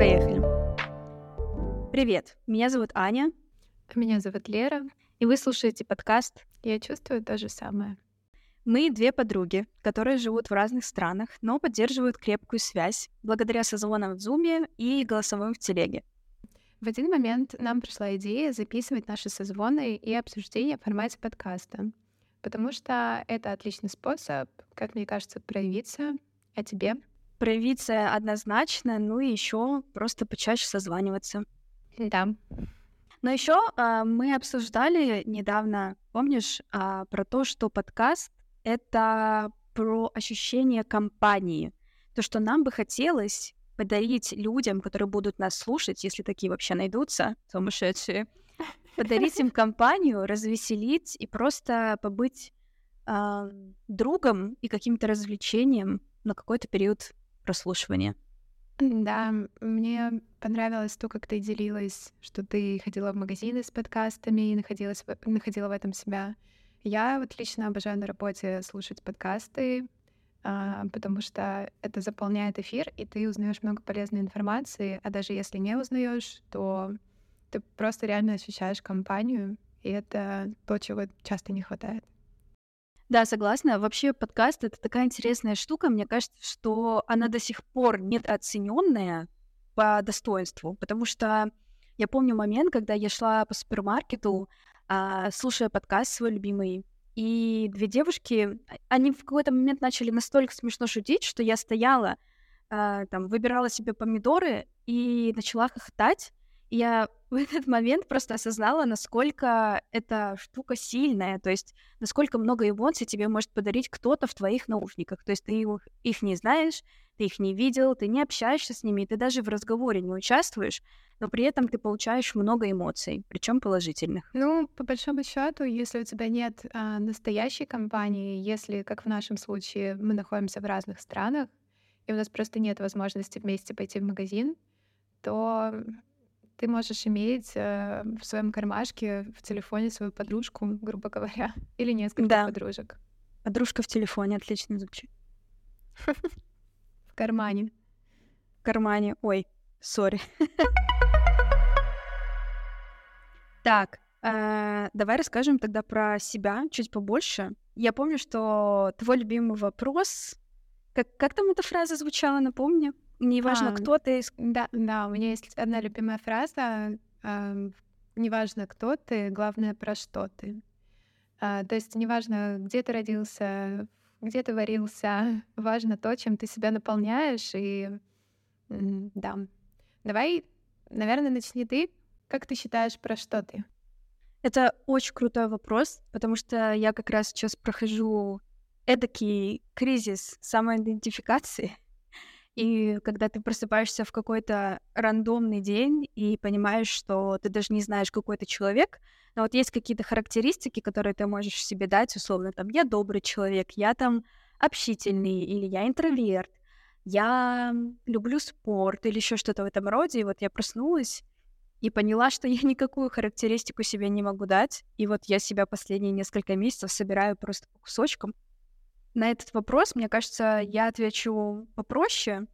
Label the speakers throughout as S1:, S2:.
S1: Поехали. Привет, меня зовут Аня.
S2: Меня зовут Лера.
S1: И вы слушаете подкаст
S2: «Я чувствую то же самое».
S1: Мы две подруги, которые живут в разных странах, но поддерживают крепкую связь благодаря созвонам в Зуме и голосовым в Телеге.
S2: В один момент нам пришла идея записывать наши созвоны и обсуждения в формате подкаста, потому что это отличный способ, как мне кажется, проявиться. А тебе?
S1: Проявиться однозначно, ну и еще просто почаще созваниваться.
S2: Да.
S1: Но еще а, мы обсуждали недавно, помнишь, а, про то, что подкаст это про ощущение компании. То, что нам бы хотелось подарить людям, которые будут нас слушать, если такие вообще найдутся, сумасшедшие, подарить им компанию, развеселить и просто побыть э, другом и каким-то развлечением на какой-то период прослушивания.
S2: Да, мне понравилось то, как ты делилась, что ты ходила в магазины с подкастами и находилась, находила в этом себя. Я вот лично обожаю на работе слушать подкасты, а, потому что это заполняет эфир, и ты узнаешь много полезной информации, а даже если не узнаешь, то ты просто реально ощущаешь компанию, и это то, чего часто не хватает.
S1: Да, согласна. Вообще подкаст — это такая интересная штука. Мне кажется, что она до сих пор недооцененная по достоинству, потому что я помню момент, когда я шла по супермаркету, а, слушая подкаст свой любимый, и две девушки, а, они в какой-то момент начали настолько смешно шутить, что я стояла, э, там, выбирала себе помидоры и начала хохотать. Я в этот момент просто осознала, насколько эта штука сильная, то есть насколько много эмоций тебе может подарить кто-то в твоих наушниках. То есть ты их не знаешь, ты их не видел, ты не общаешься с ними, ты даже в разговоре не участвуешь, но при этом ты получаешь много эмоций, причем положительных.
S2: Ну, по большому счету, если у тебя нет а, настоящей компании, если, как в нашем случае, мы находимся в разных странах, и у нас просто нет возможности вместе пойти в магазин, то ты можешь иметь э, в своем кармашке в телефоне свою подружку, грубо говоря, или несколько да. подружек.
S1: Подружка в телефоне отлично звучит.
S2: В кармане.
S1: В кармане. Ой, сори. Так, э, давай расскажем тогда про себя чуть побольше. Я помню, что твой любимый вопрос... Как, как там эта фраза звучала, напомни? Неважно, а, кто ты.
S2: Да, да, у меня есть одна любимая фраза. Э, неважно, кто ты, главное, про что ты. Э, то есть неважно, где ты родился, где ты варился, важно то, чем ты себя наполняешь. И да, давай, наверное, начни ты. Как ты считаешь, про что ты?
S1: Это очень крутой вопрос, потому что я как раз сейчас прохожу эдакий кризис самоидентификации. И когда ты просыпаешься в какой-то рандомный день и понимаешь, что ты даже не знаешь, какой ты человек, но вот есть какие-то характеристики, которые ты можешь себе дать, условно, там, я добрый человек, я там общительный, или я интроверт, я люблю спорт, или еще что-то в этом роде. И вот я проснулась и поняла, что я никакую характеристику себе не могу дать. И вот я себя последние несколько месяцев собираю просто по кусочкам. На этот вопрос, мне кажется, я отвечу попроще.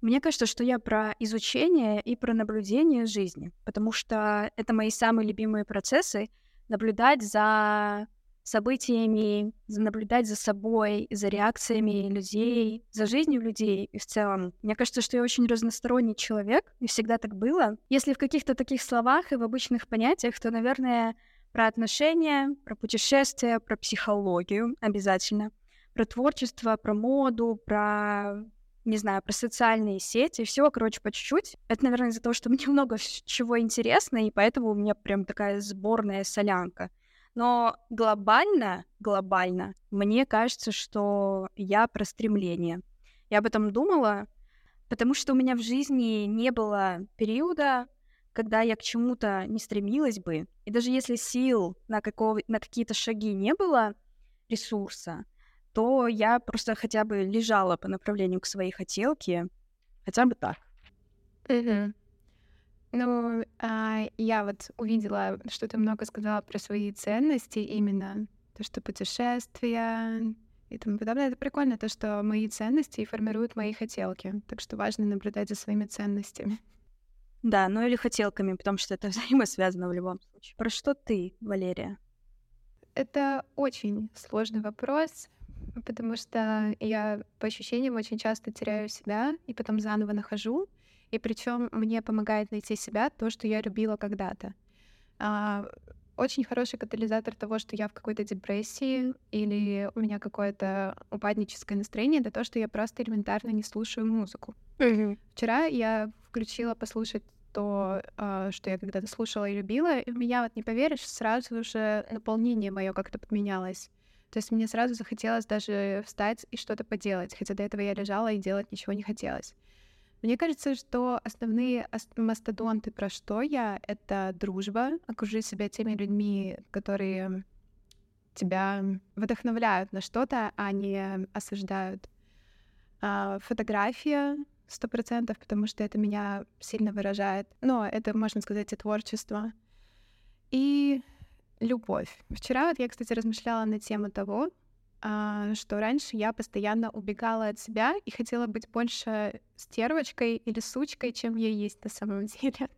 S1: Мне кажется, что я про изучение и про наблюдение жизни, потому что это мои самые любимые процессы — наблюдать за событиями, наблюдать за собой, за реакциями людей, за жизнью людей и в целом. Мне кажется, что я очень разносторонний человек, и всегда так было. Если в каких-то таких словах и в обычных понятиях, то, наверное, про отношения, про путешествия, про психологию обязательно про творчество, про моду, про не знаю, про социальные сети, всего, короче, по чуть-чуть. Это, наверное, из-за того, что мне много чего интересно, и поэтому у меня прям такая сборная солянка. Но глобально, глобально, мне кажется, что я про стремление. Я об этом думала, потому что у меня в жизни не было периода, когда я к чему-то не стремилась бы. И даже если сил на, какого, на какие-то шаги не было, ресурса, то я просто хотя бы лежала по направлению к своей хотелке, хотя бы так.
S2: Угу. Ну, а, я вот увидела, что ты много сказала про свои ценности именно, то, что путешествия, и тому подобное. Это прикольно, то, что мои ценности формируют мои хотелки. Так что важно наблюдать за своими ценностями.
S1: Да, ну или хотелками, потому что это взаимосвязано в любом случае. Про что ты, Валерия?
S2: Это очень сложный вопрос, потому что я по ощущениям очень часто теряю себя и потом заново нахожу. И причем мне помогает найти себя то, что я любила когда-то. А, очень хороший катализатор того, что я в какой-то депрессии или у меня какое-то упадническое настроение, это то, что я просто элементарно не слушаю музыку. Mm-hmm. Вчера я включила послушать то, а, что я когда-то слушала и любила, и у меня, вот не поверишь, сразу же наполнение мое как-то поменялось. То есть мне сразу захотелось даже встать и что-то поделать, хотя до этого я лежала и делать ничего не хотелось. Мне кажется, что основные мастодонты, про что я, это дружба, окружи себя теми людьми, которые тебя вдохновляют на что-то, а не осуждают. А, фотография сто процентов, потому что это меня сильно выражает. Но это, можно сказать, и творчество. И любовь. Вчера вот я, кстати, размышляла на тему того, а, что раньше я постоянно убегала от себя и хотела быть больше стервочкой или сучкой, чем я есть на самом деле.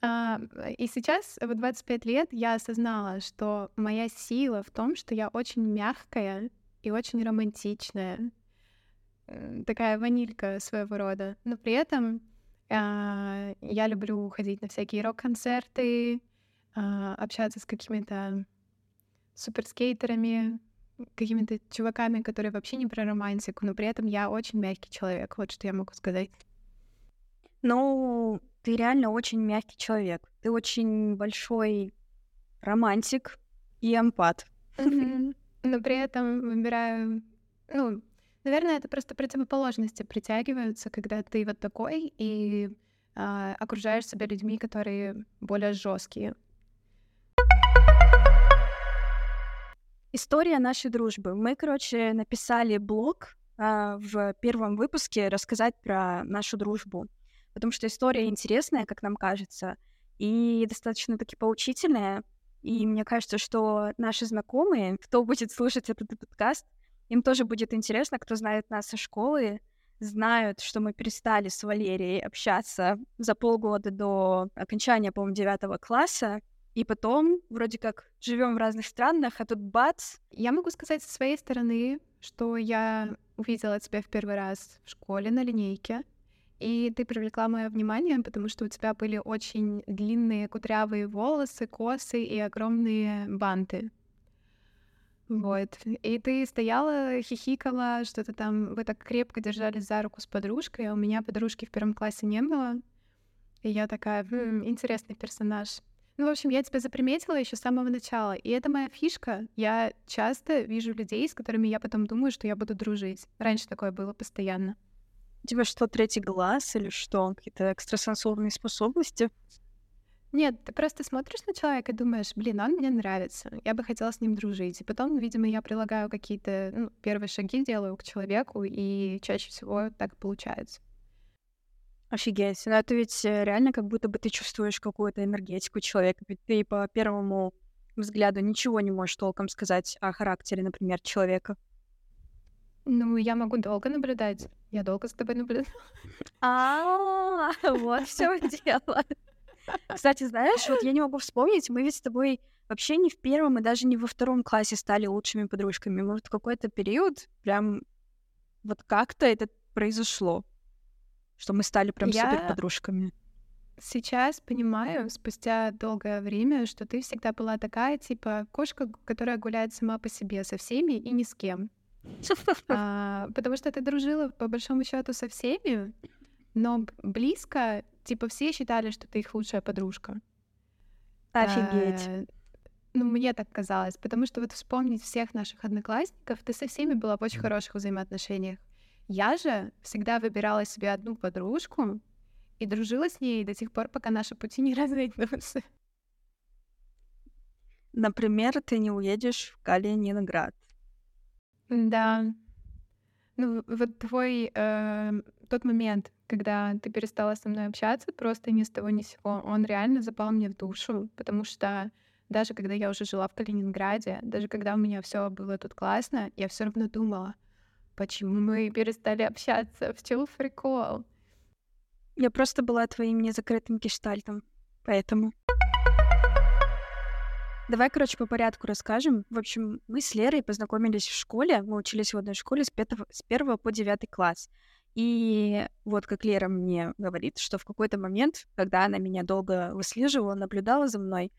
S2: А, и сейчас, в 25 лет, я осознала, что моя сила в том, что я очень мягкая и очень романтичная, такая ванилька своего рода. Но при этом а, я люблю ходить на всякие рок-концерты, общаться с какими-то суперскейтерами, какими-то чуваками, которые вообще не про романтику, но при этом я очень мягкий человек. Вот что я могу сказать.
S1: Ну, ты реально очень мягкий человек. Ты очень большой романтик и эмпат.
S2: Но при этом выбираю... Ну, наверное, это просто противоположности притягиваются, когда ты вот такой и а, окружаешь себя людьми, которые более жесткие.
S1: История нашей дружбы. Мы, короче, написали блог а, в первом выпуске рассказать про нашу дружбу, потому что история интересная, как нам кажется, и достаточно таки поучительная. И мне кажется, что наши знакомые, кто будет слушать этот подкаст, им тоже будет интересно, кто знает нас со школы, знают, что мы перестали с Валерией общаться за полгода до окончания, по-моему, девятого класса, и потом вроде как живем в разных странах, а тут бац.
S2: Я могу сказать со своей стороны, что я увидела тебя в первый раз в школе на линейке, и ты привлекла мое внимание, потому что у тебя были очень длинные кудрявые волосы, косы и огромные банты. Вот. И ты стояла, хихикала, что-то там, вы так крепко держались за руку с подружкой, а у меня подружки в первом классе не было. И я такая, хм, интересный персонаж. Ну, в общем, я тебя заприметила еще с самого начала. И это моя фишка. Я часто вижу людей, с которыми я потом думаю, что я буду дружить. Раньше такое было постоянно.
S1: У тебя что, третий глаз или что? Какие-то экстрасенсорные способности?
S2: Нет, ты просто смотришь на человека и думаешь, блин, он мне нравится, я бы хотела с ним дружить. И потом, видимо, я прилагаю какие-то ну, первые шаги, делаю к человеку, и чаще всего так получается.
S1: Офигеть. Ну, это ведь э, реально как будто бы ты чувствуешь какую-то энергетику человека. Ведь ты по первому взгляду ничего не можешь толком сказать о характере, например, человека.
S2: Ну, я могу долго наблюдать. Я долго с тобой наблюдаю.
S1: А, вот все дело. Кстати, знаешь, вот я не могу вспомнить, мы ведь с тобой вообще не в первом и даже не во втором классе стали лучшими подружками. Может, в какой-то период прям вот как-то это произошло что мы стали прям я... супер подружками.
S2: Сейчас понимаю, спустя долгое время, что ты всегда была такая, типа, кошка, которая гуляет сама по себе со всеми и ни с кем. а, потому что ты дружила по большому счету со всеми, но близко, типа, все считали, что ты их лучшая подружка.
S1: Офигеть. А,
S2: ну, мне так казалось, потому что вот вспомнить всех наших одноклассников, ты со всеми была в очень хороших взаимоотношениях. Я же всегда выбирала себе одну подружку и дружила с ней до тех пор, пока наши пути не разойдутся.
S1: Например, ты не уедешь в Калининград.
S2: Да. Ну, вот твой э, тот момент, когда ты перестала со мной общаться, просто ни с того ни с сего, он реально запал мне в душу, потому что даже когда я уже жила в Калининграде, даже когда у меня все было тут классно, я все равно думала, почему мы перестали общаться, в чем прикол?
S1: Я просто была твоим незакрытым гештальтом, поэтому... Давай, короче, по порядку расскажем. В общем, мы с Лерой познакомились в школе. Мы учились в одной школе с 5, с 1 по 9 класс. И вот как Лера мне говорит, что в какой-то момент, когда она меня долго выслеживала, наблюдала за мной,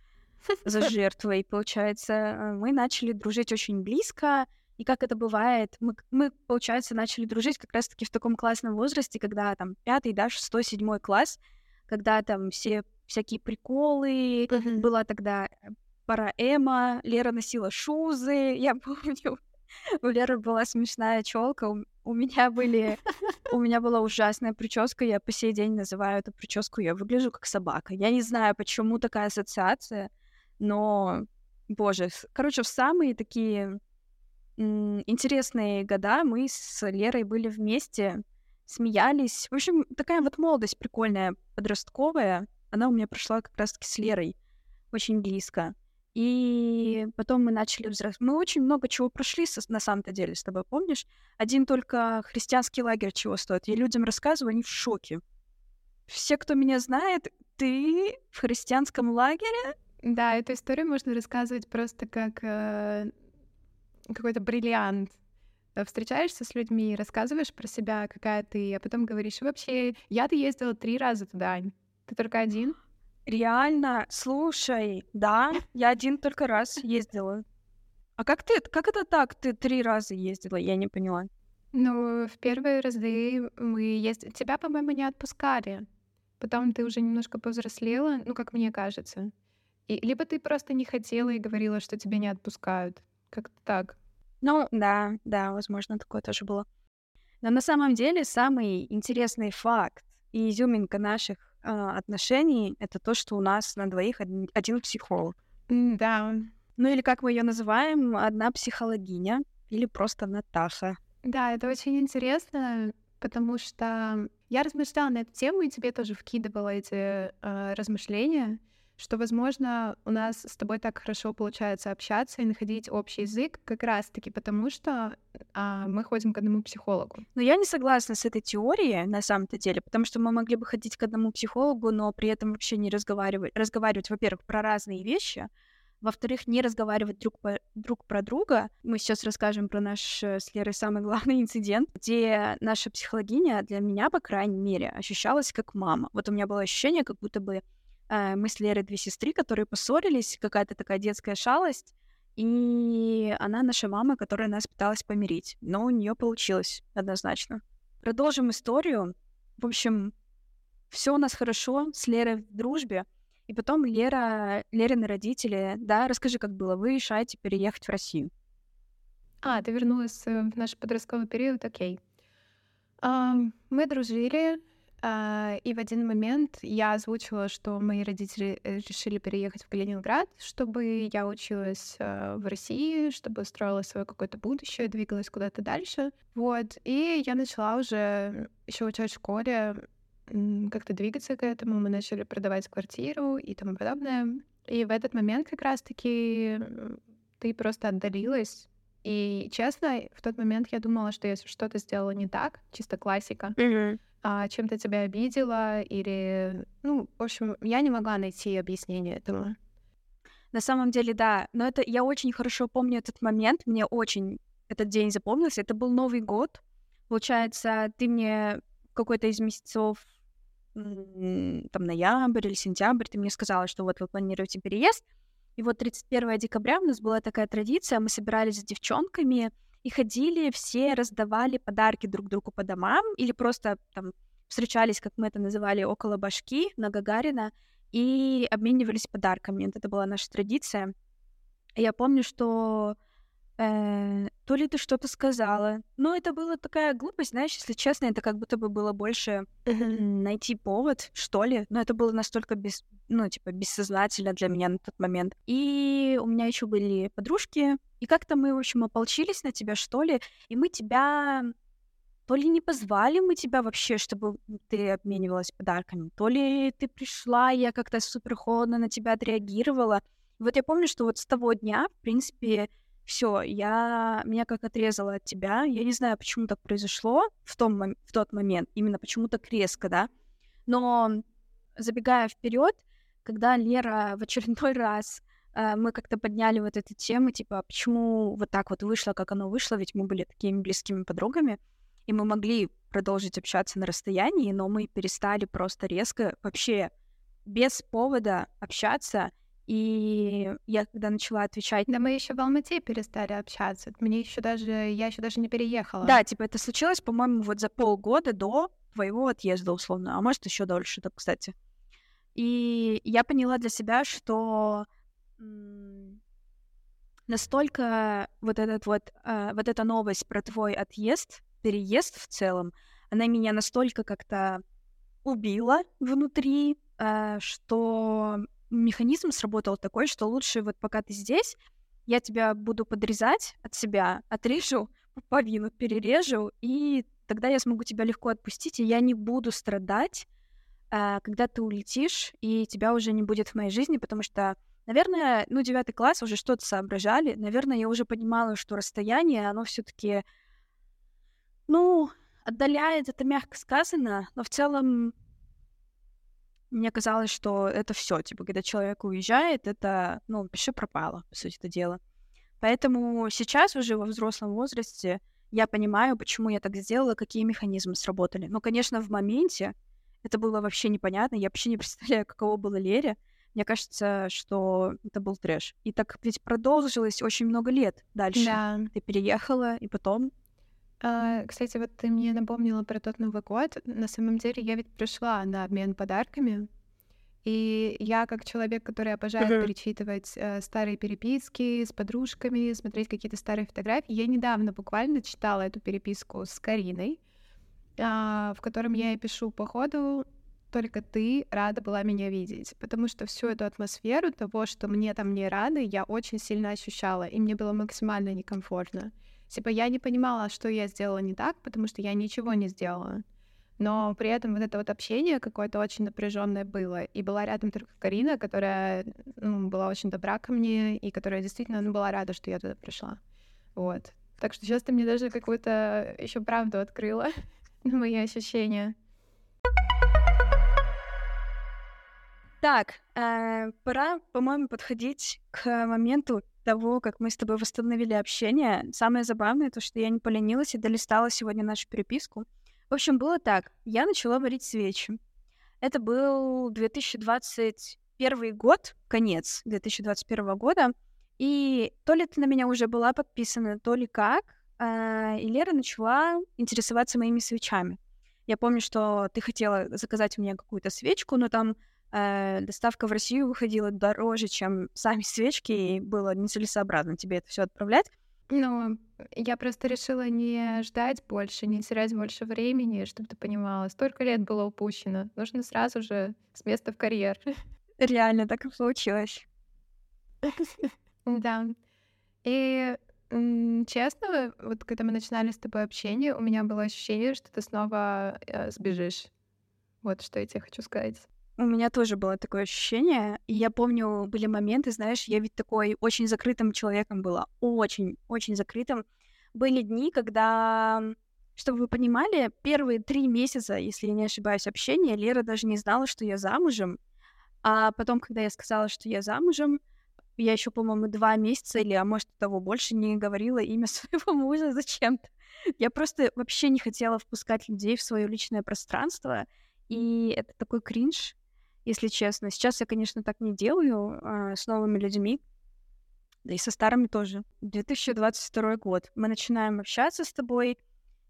S1: за жертвой, получается, мы начали дружить очень близко. И как это бывает, мы, мы, получается, начали дружить как раз-таки в таком классном возрасте, когда там пятый, да, шестой, седьмой класс, когда там все всякие приколы, uh-huh. была тогда пора эмо, Лера носила шузы, я помню, у Леры была смешная челка, у, у меня были, у меня была ужасная прическа, я по сей день называю эту прическу, я выгляжу как собака. Я не знаю, почему такая ассоциация, но, боже, короче, в самые такие интересные года мы с Лерой были вместе, смеялись. В общем, такая вот молодость прикольная, подростковая. Она у меня прошла как раз-таки с Лерой очень близко. И потом мы начали взрослеть. Мы очень много чего прошли на самом-то деле с тобой, помнишь? Один только христианский лагерь чего стоит. Я людям рассказываю, они в шоке. Все, кто меня знает, ты в христианском лагере?
S2: Да, эту историю можно рассказывать просто как э, какой-то бриллиант. Э, встречаешься с людьми, рассказываешь про себя, какая ты, а потом говоришь, вообще, я-то ездила три раза туда, ты только один?
S1: Реально, слушай, да, я один только раз ездила. А как ты, как это так, ты три раза ездила? Я не поняла.
S2: Ну, в первые разы мы ездили... Тебя, по-моему, не отпускали. Потом ты уже немножко повзрослела, ну, как мне кажется. И, либо ты просто не хотела и говорила, что тебя не отпускают. Как-то так.
S1: Ну, да, да, возможно, такое тоже было. Но на самом деле самый интересный факт и изюминка наших а, отношений это то, что у нас на двоих один, один психолог.
S2: Да.
S1: Ну или как мы ее называем, одна психологиня или просто Наташа.
S2: Да, это очень интересно, потому что я размышляла на эту тему и тебе тоже вкидывала эти э, размышления что, возможно, у нас с тобой так хорошо получается общаться и находить общий язык как раз-таки потому, что а, мы ходим к одному психологу.
S1: Но я не согласна с этой теорией на самом-то деле, потому что мы могли бы ходить к одному психологу, но при этом вообще не разговаривать, разговаривать, во-первых, про разные вещи, во-вторых, не разговаривать друг, по, друг про друга. Мы сейчас расскажем про наш э, с Лерой самый главный инцидент, где наша психологиня для меня, по крайней мере, ощущалась как мама. Вот у меня было ощущение, как будто бы мы с Лерой две сестры, которые поссорились, какая-то такая детская шалость, и она наша мама, которая нас пыталась помирить. Но у нее получилось однозначно. Продолжим историю. В общем, все у нас хорошо с Лерой в дружбе. И потом Лера, Лерины родители, да, расскажи, как было, вы решаете переехать в Россию.
S2: А, ты вернулась э, в наш подростковый период, окей. Мы дружили, и в один момент я озвучила, что мои родители э, решили переехать в Калининград, чтобы я училась а, в России, чтобы строила свое какое-то будущее, двигалась куда-то дальше. Вот. И я начала уже еще учать в школе как-то двигаться к этому. Мы начали продавать квартиру и тому подобное. И в этот момент как раз-таки ты просто отдалилась и честно, в тот момент я думала, что я что-то сделала не так, чисто классика. Mm-hmm а, чем-то тебя обидела или... Ну, в общем, я не могла найти объяснение этому.
S1: На самом деле, да. Но это я очень хорошо помню этот момент. Мне очень этот день запомнился. Это был Новый год. Получается, ты мне какой-то из месяцев, там, ноябрь или сентябрь, ты мне сказала, что вот вы планируете переезд. И вот 31 декабря у нас была такая традиция, мы собирались с девчонками, и ходили, все раздавали подарки друг другу по домам или просто там встречались, как мы это называли, около башки на Гагарина и обменивались подарками. Вот это была наша традиция. Я помню, что то ли ты что-то сказала. Но это была такая глупость, знаешь, если честно, это как будто бы было больше найти повод, что ли. Но это было настолько без, ну, типа, бессознательно для меня на тот момент. И у меня еще были подружки, и как-то мы, в общем, ополчились на тебя, что ли, и мы тебя то ли не позвали мы тебя вообще, чтобы ты обменивалась подарками, то ли ты пришла, и я как-то супер холодно на тебя отреагировала, вот я помню, что вот с того дня, в принципе, все, я меня как отрезала от тебя. Я не знаю, почему так произошло в, том, в тот момент, именно почему так резко, да. Но забегая вперед, когда Лера в очередной раз э, мы как-то подняли вот эту тему, типа, почему вот так вот вышло, как оно вышло, ведь мы были такими близкими подругами, и мы могли продолжить общаться на расстоянии, но мы перестали просто резко вообще без повода общаться, и я когда начала отвечать...
S2: Да мы еще в Алмате перестали общаться. Мне еще даже... Я еще даже не переехала.
S1: Да, типа это случилось, по-моему, вот за полгода до твоего отъезда, условно. А может, еще дольше, так, кстати. И я поняла для себя, что настолько вот этот вот, э, вот эта новость про твой отъезд, переезд в целом, она меня настолько как-то убила внутри, э, что механизм сработал такой, что лучше вот пока ты здесь, я тебя буду подрезать от себя, отрежу пуповину, перережу, и тогда я смогу тебя легко отпустить, и я не буду страдать, а, когда ты улетишь, и тебя уже не будет в моей жизни, потому что, наверное, ну, девятый класс уже что-то соображали, наверное, я уже понимала, что расстояние, оно все таки ну, отдаляет, это мягко сказано, но в целом мне казалось, что это все, типа, когда человек уезжает, это, ну, пиши пропало, по сути это дело. Поэтому сейчас уже во взрослом возрасте я понимаю, почему я так сделала, какие механизмы сработали. Но, конечно, в моменте это было вообще непонятно. Я вообще не представляю, каково было Лере. Мне кажется, что это был трэш. И так ведь продолжилось очень много лет дальше.
S2: Да.
S1: Ты переехала, и потом...
S2: А, кстати, вот ты мне напомнила про тот Новый год. На самом деле я ведь пришла на обмен подарками. И я, как человек, который обожает uh-huh. перечитывать э, старые переписки с подружками, смотреть какие-то старые фотографии, я недавно буквально читала эту переписку с Кариной, э, в котором я и пишу по ходу только ты рада была меня видеть, потому что всю эту атмосферу того, что мне там не рады, я очень сильно ощущала, и мне было максимально некомфортно. Типа я не понимала, что я сделала не так, потому что я ничего не сделала. Но при этом вот это вот общение какое-то очень напряженное было. И была рядом только Карина, которая ну, была очень добра ко мне, и которая действительно ну, была рада, что я туда пришла. Вот. Так что сейчас ты мне даже какую-то еще правду открыла на мои ощущения.
S1: Так, э, пора, по-моему, подходить к моменту того, как мы с тобой восстановили общение. Самое забавное то, что я не поленилась и долистала сегодня нашу переписку. В общем, было так. Я начала варить свечи. Это был 2021 год, конец 2021 года. И то ли ты на меня уже была подписана, то ли как. Э, и Лера начала интересоваться моими свечами. Я помню, что ты хотела заказать у меня какую-то свечку, но там э, доставка в Россию выходила дороже, чем сами свечки, и было нецелесообразно тебе это все отправлять.
S2: Ну, я просто решила не ждать больше, не терять больше времени, чтобы ты понимала. Столько лет было упущено. Нужно сразу же с места в карьер.
S1: Реально, так и получилось.
S2: Да. И честно, вот когда мы начинали с тобой общение, у меня было ощущение, что ты снова э, сбежишь. Вот что я тебе хочу сказать.
S1: У меня тоже было такое ощущение. И я помню, были моменты, знаешь, я ведь такой очень закрытым человеком была. Очень, очень закрытым. Были дни, когда, чтобы вы понимали, первые три месяца, если я не ошибаюсь, общения, Лера даже не знала, что я замужем. А потом, когда я сказала, что я замужем, я еще, по-моему, два месяца или, а может, того больше не говорила имя своего мужа зачем-то. Я просто вообще не хотела впускать людей в свое личное пространство. И это такой кринж, если честно. Сейчас я, конечно, так не делаю а, с новыми людьми, да и со старыми тоже. 2022 год. Мы начинаем общаться с тобой,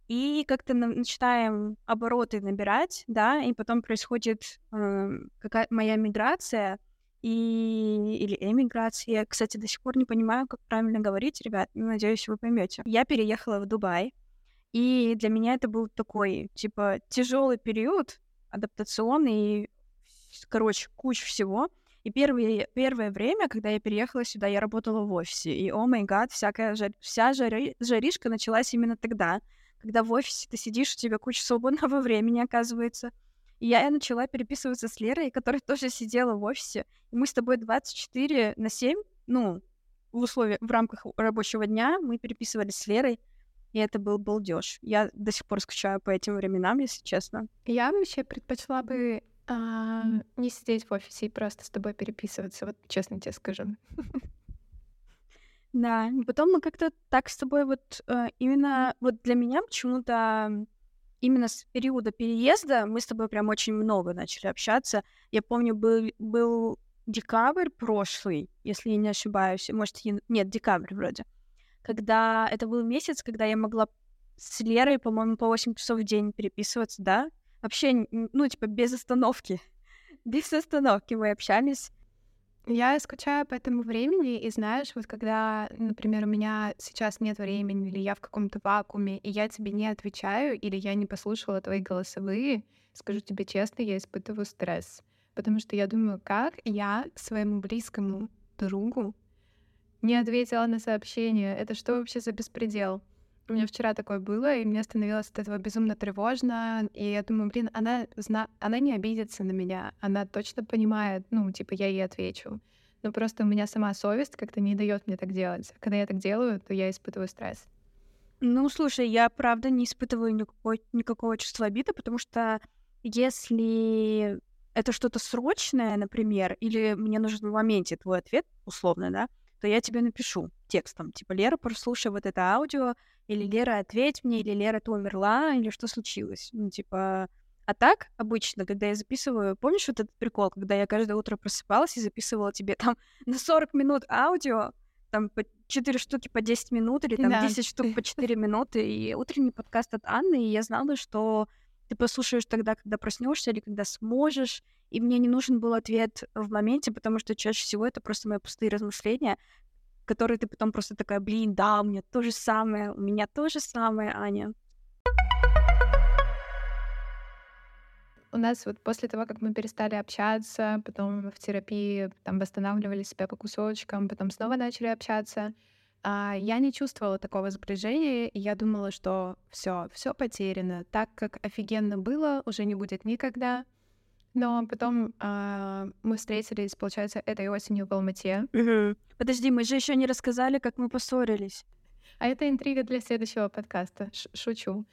S1: и как-то на- начинаем обороты набирать, да, и потом происходит э, какая моя миграция и или эмиграция. Я, кстати, до сих пор не понимаю, как правильно говорить, ребят. Надеюсь, вы поймете. Я переехала в Дубай, и для меня это был такой, типа, тяжелый период адаптационный, короче, куча всего. И первое, первое время, когда я переехала сюда, я работала в офисе. И, о май гад, всякая жар... вся жари... жаришка началась именно тогда, когда в офисе ты сидишь, у тебя куча свободного времени, оказывается. И я начала переписываться с Лерой, которая тоже сидела в офисе. И мы с тобой 24 на 7, ну, в условиях, в рамках рабочего дня мы переписывались с Лерой, и это был балдеж. Я до сих пор скучаю по этим временам, если честно.
S2: Я вообще предпочла бы а, не сидеть в офисе и просто с тобой переписываться, вот честно тебе скажу.
S1: Да, потом мы как-то так с тобой вот э, именно вот для меня почему-то именно с периода переезда мы с тобой прям очень много начали общаться. Я помню, был, был декабрь прошлый, если я не ошибаюсь, может, я... нет, декабрь вроде, когда это был месяц, когда я могла с Лерой, по-моему, по 8 часов в день переписываться, да, Вообще, ну, типа, без остановки. Без остановки мы общались.
S2: Я скучаю по этому времени, и знаешь, вот когда, например, у меня сейчас нет времени, или я в каком-то вакууме, и я тебе не отвечаю, или я не послушала твои голосовые, скажу тебе честно, я испытываю стресс. Потому что я думаю, как я своему близкому другу не ответила на сообщение. Это что вообще за беспредел? У меня вчера такое было, и мне становилось от этого безумно тревожно. И я думаю, блин, она, зна... она не обидится на меня. Она точно понимает, ну, типа, я ей отвечу. Но просто у меня сама совесть как-то не дает мне так делать. Когда я так делаю, то я испытываю стресс.
S1: Ну, слушай, я правда не испытываю никакой, никакого чувства обиды, потому что если это что-то срочное, например, или мне нужен в моменте твой ответ, условно, да, то я тебе напишу текстом, типа, Лера, прослушай вот это аудио, или Лера, ответь мне, или Лера, ты умерла, или что случилось. Ну, типа... А так, обычно, когда я записываю... Помнишь вот этот прикол, когда я каждое утро просыпалась и записывала тебе там на 40 минут аудио, там по 4 штуки по 10 минут, или там да. 10 штук по 4 минуты, и утренний подкаст от Анны, и я знала, что ты послушаешь тогда, когда проснешься или когда сможешь, и мне не нужен был ответ в моменте, потому что чаще всего это просто мои пустые размышления, который ты потом просто такая, блин, да, у меня то же самое, у меня то же самое, Аня.
S2: У нас вот после того, как мы перестали общаться, потом в терапии там восстанавливали себя по кусочкам, потом снова начали общаться, я не чувствовала такого сближения, и я думала, что все, все потеряно. Так как офигенно было, уже не будет никогда. Но потом а, мы встретились, получается, этой осенью в Алмате.
S1: Угу. Подожди, мы же еще не рассказали, как мы поссорились.
S2: А это интрига для следующего подкаста. Ш шучу.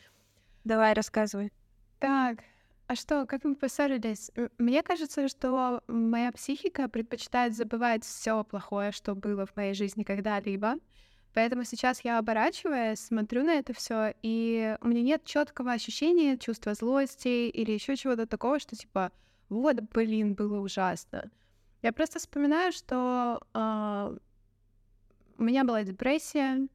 S1: Давай, рассказывай.
S2: Так, а что, как мы поссорились? Мне кажется, что моя психика предпочитает забывать все плохое, что было в моей жизни когда-либо. Поэтому сейчас я оборачиваюсь, смотрю на это все, и у меня нет четкого ощущения, чувства злости или еще чего-то такого, что типа вот, блин, было ужасно. Я просто вспоминаю, что э, у меня была депрессия,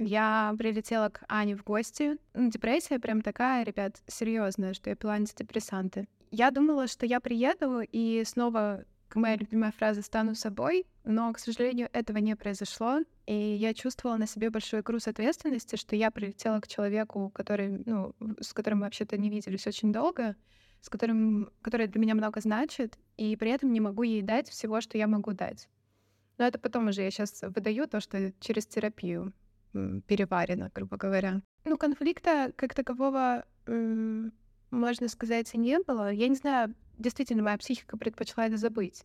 S2: я прилетела к Ане в гости. Ну, депрессия прям такая, ребят, серьезная, что я пила антидепрессанты. Я думала, что я приеду и снова, к моей любимой фразе, стану собой, но, к сожалению, этого не произошло. И я чувствовала на себе большой груз ответственности, что я прилетела к человеку, который, ну, с которым мы вообще-то не виделись очень долго, с которым, которая для меня много значит, и при этом не могу ей дать всего, что я могу дать. Но это потом уже я сейчас выдаю то, что через терапию переварено, грубо говоря. Ну, конфликта как такового, можно сказать, и не было. Я не знаю, действительно, моя психика предпочла это забыть.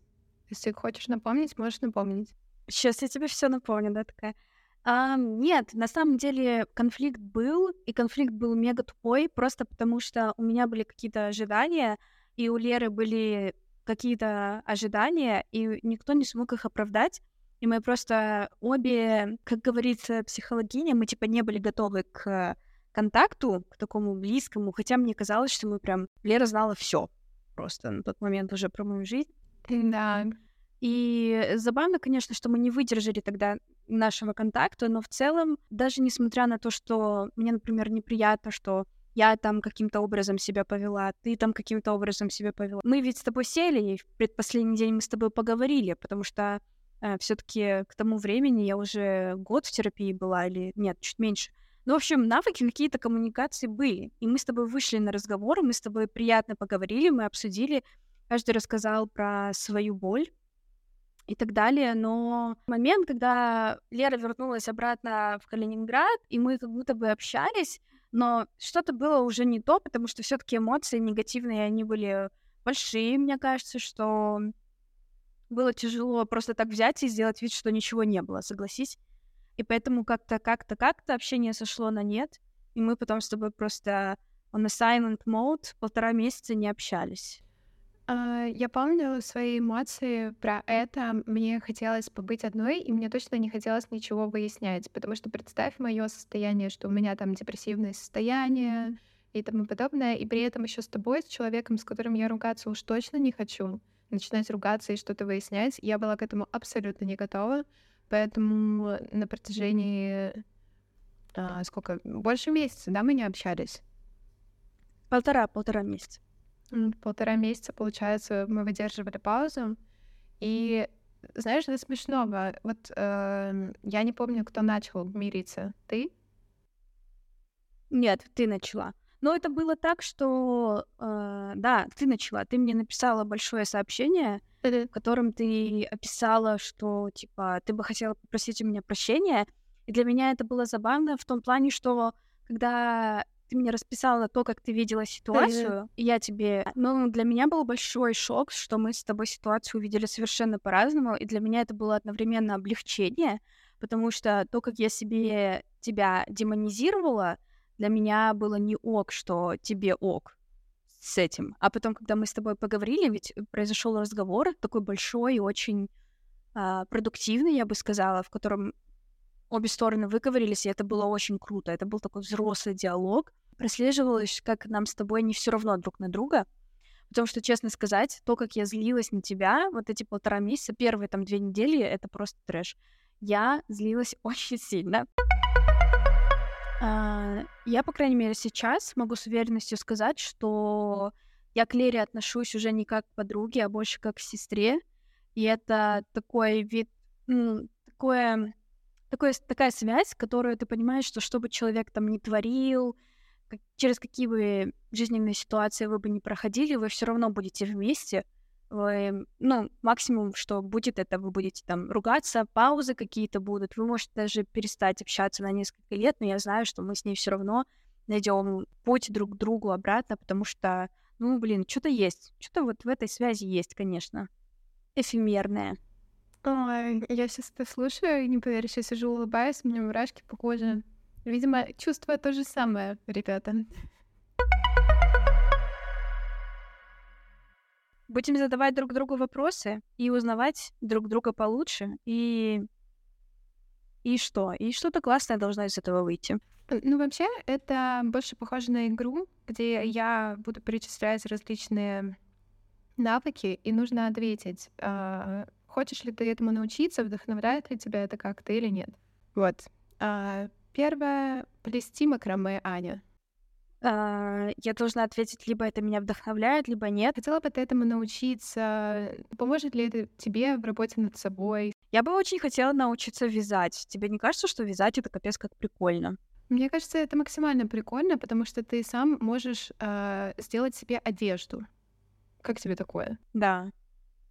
S2: Если хочешь напомнить, можешь напомнить.
S1: Сейчас я тебе все напомню, да, такая. А, нет, на самом деле конфликт был, и конфликт был мега тупой, просто потому что у меня были какие-то ожидания, и у Леры были какие-то ожидания, и никто не смог их оправдать. И мы просто обе, как говорится, психологиня, мы типа не были готовы к контакту, к такому близкому, хотя мне казалось, что мы прям... Лера знала все просто на тот момент уже про мою жизнь.
S2: Да.
S1: И забавно, конечно, что мы не выдержали тогда нашего контакта, но в целом, даже несмотря на то, что мне, например, неприятно, что я там каким-то образом себя повела, ты там каким-то образом себя повела. Мы ведь с тобой сели, и в предпоследний день мы с тобой поговорили, потому что э, все таки к тому времени я уже год в терапии была, или нет, чуть меньше. Ну, в общем, навыки какие-то коммуникации были. И мы с тобой вышли на разговор, мы с тобой приятно поговорили, мы обсудили, каждый рассказал про свою боль, и так далее. Но момент, когда Лера вернулась обратно в Калининград, и мы как будто бы общались, Но что-то было уже не то, потому что все таки эмоции негативные, они были большие, мне кажется, что было тяжело просто так взять и сделать вид, что ничего не было, согласись. И поэтому как-то, как-то, как-то общение сошло на нет, и мы потом с тобой просто a silent mode полтора месяца не общались.
S2: А, я помню свои эмоции про это. Мне хотелось побыть одной, и мне точно не хотелось ничего выяснять, потому что представь мое состояние, что у меня там депрессивное состояние и тому подобное, и при этом еще с тобой, с человеком, с которым я ругаться уж точно не хочу, начинать ругаться и что-то выяснять, я была к этому абсолютно не готова, поэтому на протяжении а, сколько больше месяца, да, мы не общались.
S1: Полтора, полтора месяца
S2: полтора месяца, получается, мы выдерживали паузу. И знаешь, это смешно. Вот э, я не помню, кто начал мириться. Ты?
S1: Нет, ты начала. Но это было так, что э, да, ты начала. Ты мне написала большое сообщение, в котором ты описала, что типа ты бы хотела попросить у меня прощения. И для меня это было забавно в том плане, что когда ты мне расписала то, как ты видела ситуацию, и я тебе... Ну, для меня был большой шок, что мы с тобой ситуацию увидели совершенно по-разному, и для меня это было одновременно облегчение, потому что то, как я себе тебя демонизировала, для меня было не ок, что тебе ок с этим. А потом, когда мы с тобой поговорили, ведь произошел разговор такой большой и очень а, продуктивный, я бы сказала, в котором обе стороны выговорились, и это было очень круто. Это был такой взрослый диалог. Прослеживалось, как нам с тобой не все равно друг на друга. Потому что, честно сказать, то, как я злилась на тебя вот эти полтора месяца, первые там две недели, это просто трэш. Я злилась очень сильно. А, я, по крайней мере, сейчас могу с уверенностью сказать, что я к Лере отношусь уже не как к подруге, а больше как к сестре. И это такой вид, ну, такое такое, такая связь, которую ты понимаешь, что что бы человек там не творил, как, через какие бы жизненные ситуации вы бы не проходили, вы все равно будете вместе. Вы, ну, максимум, что будет, это вы будете там ругаться, паузы какие-то будут. Вы можете даже перестать общаться на несколько лет, но я знаю, что мы с ней все равно найдем путь друг к другу обратно, потому что, ну, блин, что-то есть. Что-то вот в этой связи есть, конечно. Эфемерное.
S2: Ой, я сейчас это слушаю и не поверишь, я сижу, улыбаюсь, у меня мурашки по коже. Видимо, чувствую то же самое, ребята.
S1: Будем задавать друг другу вопросы и узнавать друг друга получше. И... И что? И что-то классное должно из этого выйти.
S2: Ну, вообще, это больше похоже на игру, где я буду перечислять различные навыки, и нужно ответить, а, Хочешь ли ты этому научиться, вдохновляет ли тебя это как-то или нет? Вот. А, первое — плести макраме, Аня.
S1: А, я должна ответить, либо это меня вдохновляет, либо нет.
S2: Хотела бы ты этому научиться? Поможет ли это тебе в работе над собой?
S1: Я бы очень хотела научиться вязать. Тебе не кажется, что вязать — это капец как прикольно?
S2: Мне кажется, это максимально прикольно, потому что ты сам можешь э, сделать себе одежду. Как тебе такое?
S1: Да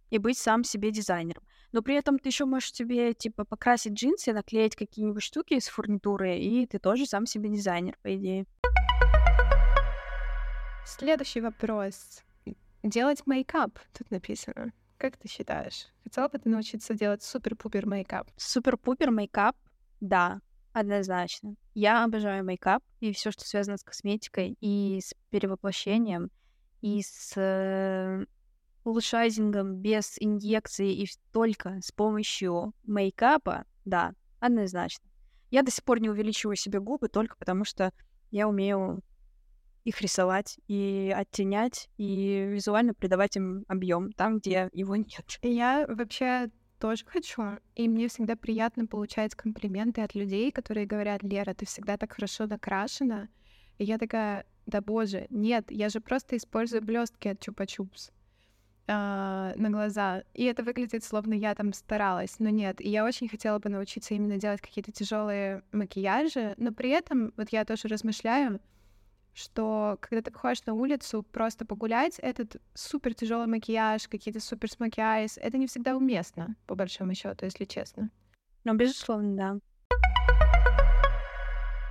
S1: и быть сам себе дизайнером. Но при этом ты еще можешь себе, типа, покрасить джинсы, наклеить какие-нибудь штуки из фурнитуры, и ты тоже сам себе дизайнер, по идее.
S2: Следующий вопрос. Делать мейкап, тут написано. Как ты считаешь? Хотела бы ты научиться делать супер-пупер мейкап?
S1: Супер-пупер мейкап? Да, однозначно. Я обожаю мейкап и все, что связано с косметикой, и с перевоплощением, и с э, улучшайзингом без инъекции и только с помощью мейкапа, да, однозначно. Я до сих пор не увеличиваю себе губы только потому, что я умею их рисовать и оттенять, и визуально придавать им объем там, где его нет.
S2: Я вообще тоже хочу, и мне всегда приятно получать комплименты от людей, которые говорят, Лера, ты всегда так хорошо накрашена. И я такая, да боже, нет, я же просто использую блестки от Чупа-Чупс на глаза. И это выглядит, словно я там старалась. Но нет, и я очень хотела бы научиться именно делать какие-то тяжелые макияжи. Но при этом, вот я тоже размышляю, что когда ты выходишь на улицу просто погулять, этот супер тяжелый макияж, какие-то супер смоки айс, это не всегда уместно, по большому счету, если честно.
S1: Ну, безусловно, да.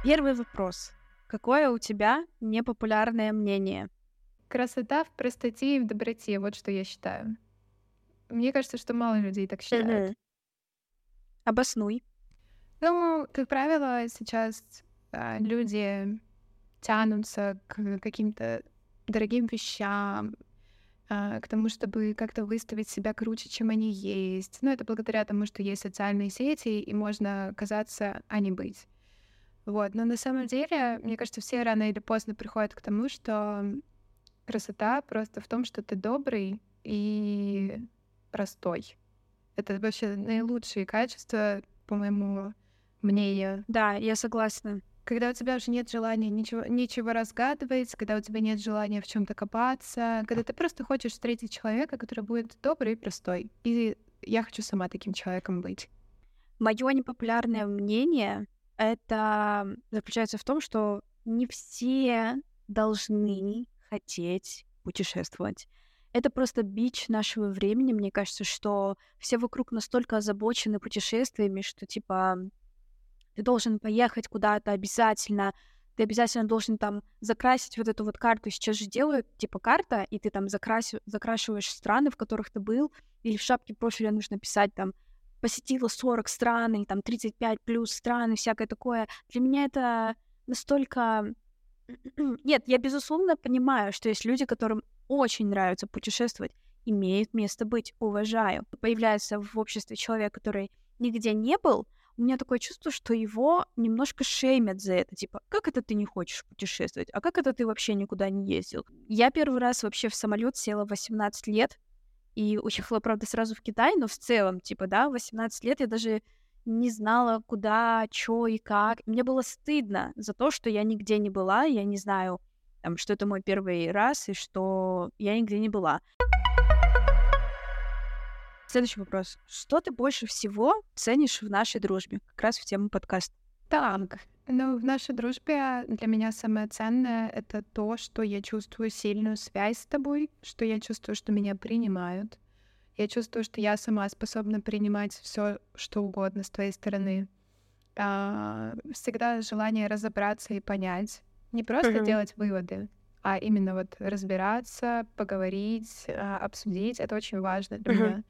S1: Первый вопрос. Какое у тебя непопулярное мнение?
S2: Красота в простоте и в доброте, вот что я считаю. Мне кажется, что мало людей так считают.
S1: Обоснуй.
S2: Ну, как правило, сейчас а, люди тянутся к каким-то дорогим вещам, а, к тому, чтобы как-то выставить себя круче, чем они есть. Ну, это благодаря тому, что есть социальные сети, и можно казаться, а не быть. Вот. Но на самом деле, мне кажется, все рано или поздно приходят к тому, что красота просто в том, что ты добрый и простой. Это вообще наилучшие качества, по моему мнению.
S1: Да, я согласна.
S2: Когда у тебя уже нет желания ничего, ничего разгадывать, когда у тебя нет желания в чем-то копаться, когда ты просто хочешь встретить человека, который будет добрый и простой. И я хочу сама таким человеком быть.
S1: Мое непопулярное мнение это заключается в том, что не все должны хотеть путешествовать. Это просто бич нашего времени. Мне кажется, что все вокруг настолько озабочены путешествиями, что типа ты должен поехать куда-то обязательно, ты обязательно должен там закрасить вот эту вот карту. Сейчас же делают типа карта, и ты там закраси, закрашиваешь страны, в которых ты был, или в шапке профиля нужно писать там посетила 40 стран, или там 35 плюс стран и всякое такое. Для меня это настолько... Нет, я безусловно понимаю, что есть люди, которым очень нравится путешествовать, имеет место быть, уважаю. Появляется в обществе человек, который нигде не был, у меня такое чувство, что его немножко шеймят за это. Типа, как это ты не хочешь путешествовать? А как это ты вообще никуда не ездил? Я первый раз вообще в самолет села в 18 лет, и уехала, правда, сразу в Китай, но в целом, типа, да, 18 лет я даже не знала, куда, что и как. Мне было стыдно за то, что я нигде не была, я не знаю, там, что это мой первый раз, и что я нигде не была. Следующий вопрос. Что ты больше всего ценишь в нашей дружбе? Как раз в тему подкаста.
S2: Так, ну, в нашей дружбе для меня самое ценное — это то, что я чувствую сильную связь с тобой, что я чувствую, что меня принимают. Я чувствую, что я сама способна принимать все, что угодно с твоей стороны. А, всегда желание разобраться и понять. Не просто
S1: Мгм.
S2: делать выводы, а именно вот разбираться, поговорить, а, обсудить. Это очень важно для
S1: Мгм.
S2: меня.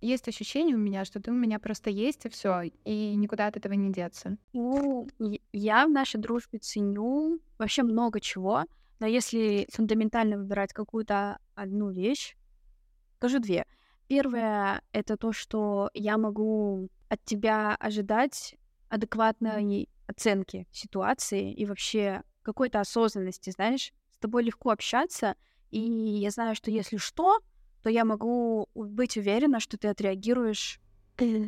S2: Есть ощущение у меня, что ты у меня просто есть, и все, и никуда от этого не деться.
S1: Ну, я в нашей дружбе ценю вообще много чего, но если фундаментально выбирать какую-то одну вещь, скажу две. Первое — это то, что я могу от тебя ожидать адекватной оценки ситуации и вообще какой-то осознанности, знаешь. С тобой легко общаться, и я знаю, что если что, то я могу быть уверена, что ты отреагируешь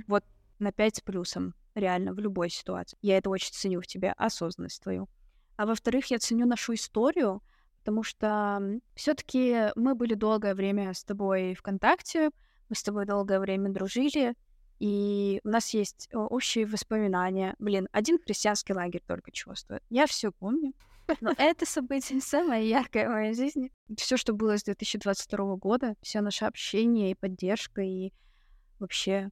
S1: вот на 5 с плюсом, реально, в любой ситуации. Я это очень ценю в тебе, осознанность твою. А во-вторых, я ценю нашу историю, потому что все таки мы были долгое время с тобой в контакте, мы с тобой долгое время дружили, и у нас есть о, общие воспоминания. Блин, один христианский лагерь только чего стоит. Я все помню. Но это событие самое яркое в моей жизни. Все, что было с 2022 года, все наше общение и поддержка, и вообще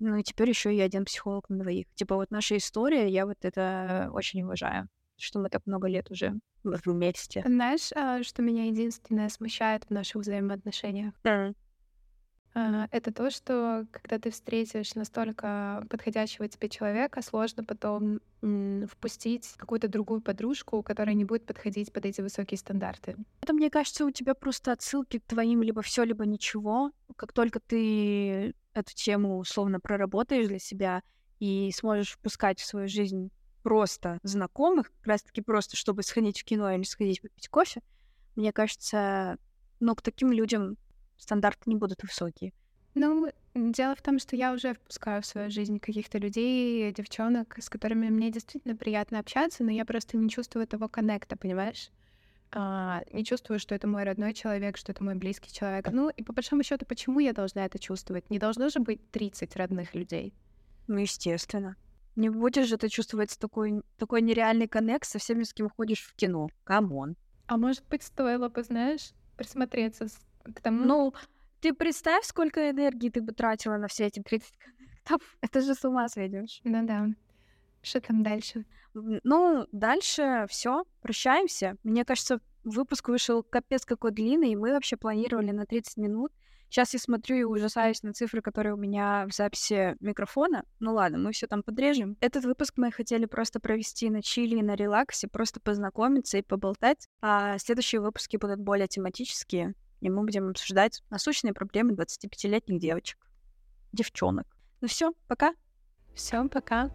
S1: ну и теперь еще и один психолог на двоих. Типа вот наша история, я вот это очень уважаю, что мы так много лет уже вместе.
S2: Знаешь, а, что меня единственное смущает в наших взаимоотношениях? А, Это то, что когда ты встретишь настолько подходящего тебе человека, сложно потом впустить какую-то другую подружку, которая не будет подходить под эти высокие стандарты.
S1: Это, мне кажется, у тебя просто отсылки к твоим либо все, либо ничего. Как только ты эту тему условно проработаешь для себя и сможешь впускать в свою жизнь просто знакомых, как раз-таки просто, чтобы сходить в кино или сходить попить кофе, мне кажется, ну, к таким людям стандарты не будут высокие.
S2: Ну, дело в том, что я уже впускаю в свою жизнь каких-то людей, девчонок, с которыми мне действительно приятно общаться, но я просто не чувствую того коннекта, понимаешь? А, не чувствую, что это мой родной человек, что это мой близкий человек. Ну, и по большому счету, почему я должна это чувствовать? Не должно же быть 30 родных людей.
S1: Ну, естественно. Не будешь же ты чувствовать такой, такой нереальный коннект со всеми, с кем ходишь в кино. Come on.
S2: А может быть, стоило бы, знаешь, присмотреться к тому...
S1: Ну, ты представь, сколько энергии ты бы тратила на все эти 30 коннектов. Это же с ума сойдешь.
S2: Ну да. Что там дальше?
S1: Ну, дальше все, прощаемся. Мне кажется, выпуск вышел капец какой длинный, и мы вообще планировали на 30 минут. Сейчас я смотрю и ужасаюсь на цифры, которые у меня в записи микрофона. Ну ладно, мы все там подрежем. Этот выпуск мы хотели просто провести на чили и на релаксе, просто познакомиться и поболтать. А следующие выпуски будут более тематические, и мы будем обсуждать насущные проблемы 25-летних девочек. Девчонок. Ну все, пока.
S2: Все, пока.